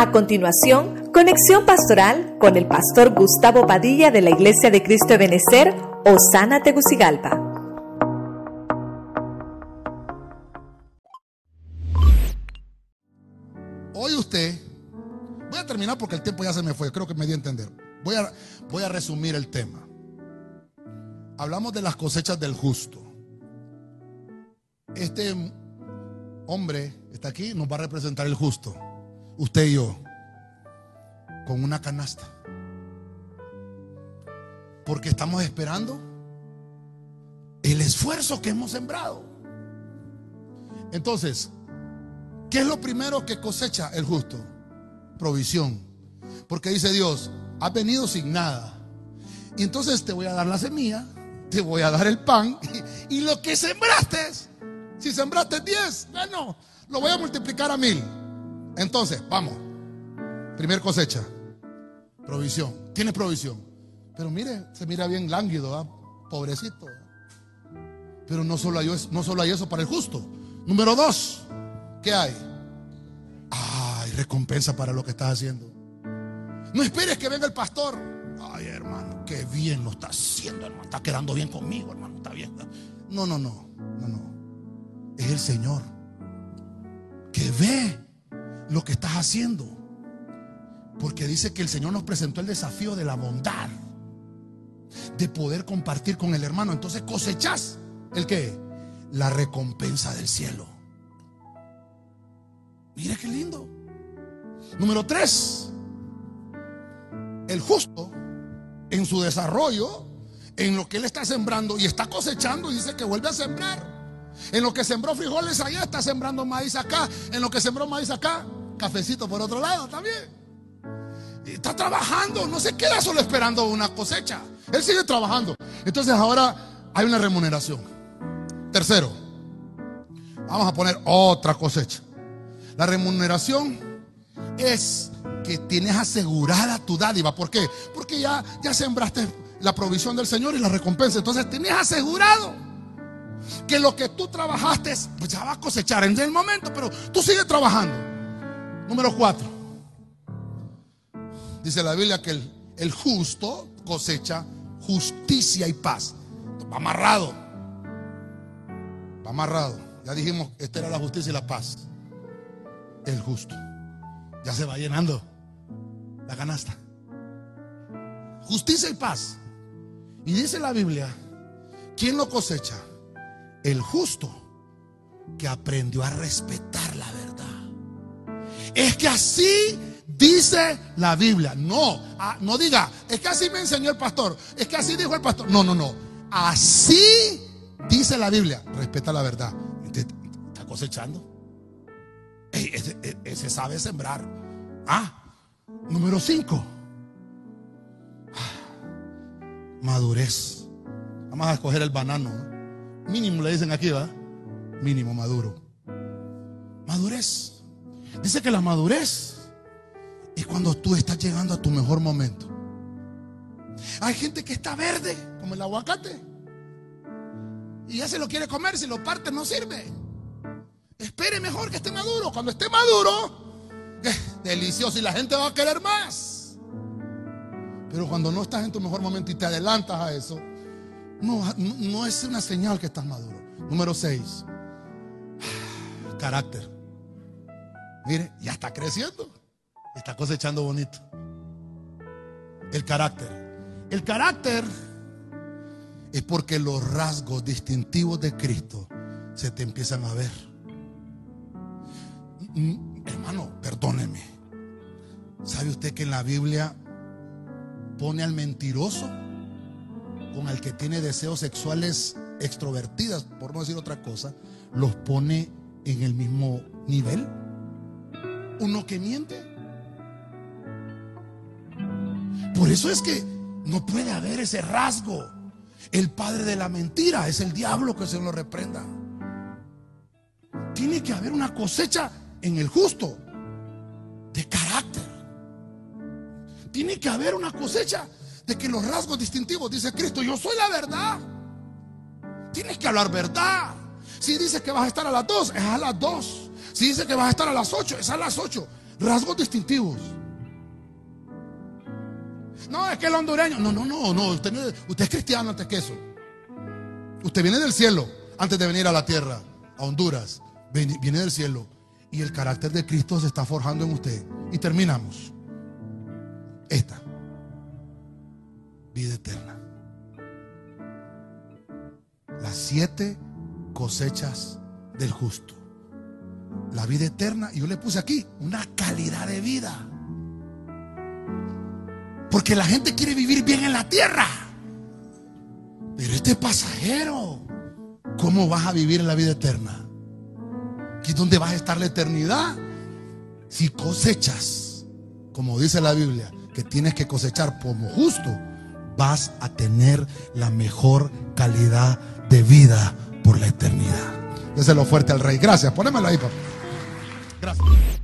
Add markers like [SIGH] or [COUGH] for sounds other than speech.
A continuación, conexión pastoral con el pastor Gustavo Padilla de la Iglesia de Cristo de Benecer, Osana Tegucigalpa. Hoy usted, voy a terminar porque el tiempo ya se me fue, creo que me dio a entender. Voy a, voy a resumir el tema. Hablamos de las cosechas del justo. Este hombre está aquí, nos va a representar el justo usted y yo, con una canasta. Porque estamos esperando el esfuerzo que hemos sembrado. Entonces, ¿qué es lo primero que cosecha el justo? Provisión. Porque dice Dios, has venido sin nada. Y entonces te voy a dar la semilla, te voy a dar el pan. [LAUGHS] Y, lo que sembraste, si sembraste 10, bueno, lo voy a multiplicar a mil. Entonces, vamos. Primer cosecha. Provisión. Tiene provisión. Pero mire, se mira bien lánguido, pobrecito. Pero no solo, hay, no solo hay eso para el justo. Número dos, ¿qué hay? Ay, recompensa para lo que estás haciendo. No esperes que venga el pastor. Ay, hermano, qué bien lo está haciendo, hermano. Está quedando bien conmigo, hermano. Está bien. No, no, no, no, no. Es el Señor que ve lo que estás haciendo. Porque dice que el Señor nos presentó el desafío de la bondad, de poder compartir con el hermano. Entonces cosechas el que? La recompensa del cielo. Mira qué lindo. Número tres, el justo en su desarrollo, en lo que él está sembrando y está cosechando, dice que vuelve a sembrar. En lo que sembró frijoles allá, está sembrando maíz acá. En lo que sembró maíz acá, cafecito por otro lado también. está trabajando, no se queda solo esperando una cosecha. Él sigue trabajando. Entonces ahora hay una remuneración. Tercero, vamos a poner otra cosecha. La remuneración es que tienes asegurada tu dádiva. ¿Por qué? Porque ya, ya sembraste la provisión del Señor y la recompensa. Entonces tienes asegurado que lo que tú trabajaste, pues ya va a cosechar en el momento, pero tú sigues trabajando. Número cuatro. Dice la Biblia que el, justo cosecha justicia y paz. Va amarrado. Va amarrado. Ya dijimos, esta era la justicia y la paz. El justo. Ya se va llenando la canasta. Justicia y paz. Y dice la Biblia, ¿quién lo cosecha? El justo que aprendió a respetar la verdad. Es que así dice la Biblia. No, ah, no diga, es que así me enseñó el pastor. Es que así dijo el pastor. No, no, no. Así dice la Biblia. Respeta la verdad. Está cosechando. ese, sabe sembrar. Ah, número 5. Madurez. Vamos a escoger el banano. Mínimo le dicen aquí, ¿va? Mínimo maduro. Madurez. Dice que la madurez es cuando tú estás llegando a tu mejor momento. Hay gente que está verde, como el aguacate. Y ya se lo quiere comer, si lo parte no sirve. Espere mejor que esté maduro. Cuando esté maduro, es delicioso y la gente va a querer más. Pero cuando no estás en tu mejor momento y te adelantas a eso, no, no es una señal que estás maduro. Número 6. Carácter. Mire, ya está creciendo. Está cosechando bonito. El carácter. El carácter es porque los rasgos distintivos de Cristo se te empiezan a ver. Mm, hermano, perdóneme. ¿Sabe usted que en la Biblia pone al mentiroso con el que tiene deseos sexuales extrovertidas, por no decir otra cosa, los pone en el mismo nivel? Uno que miente. Por eso es que no puede haber ese rasgo. El padre de la mentira es el diablo que se lo reprenda. Tiene que haber una cosecha en el justo de carácter. Tiene que haber una cosecha de que los rasgos distintivos, dice Cristo, yo soy la verdad. Tienes que hablar verdad. Si dice que vas a estar a las dos, es a las dos. Dice que vas a estar a las 8, es a las 8. rasgos distintivos. No, es que el hondureño. No, no, no, no. Usted es cristiano antes que eso. Usted viene del cielo antes de venir a la tierra, a Honduras. Viene del cielo. Y el carácter de Cristo se está forjando en usted. Y terminamos. Esta. Vida eterna. Las siete cosechas del justo. La vida eterna. Y yo le puse aquí una calidad de vida. Porque la gente quiere vivir bien en la tierra. Pero este pasajero, ¿cómo vas a vivir en la vida eterna? Aquí es donde vas a estar la eternidad. Si cosechas, como dice la Biblia, que tienes que cosechar como justo, vas a tener la mejor calidad de vida por la eternidad. lo fuerte al Rey. Gracias. Ponémelo ahí, papá. Gracias.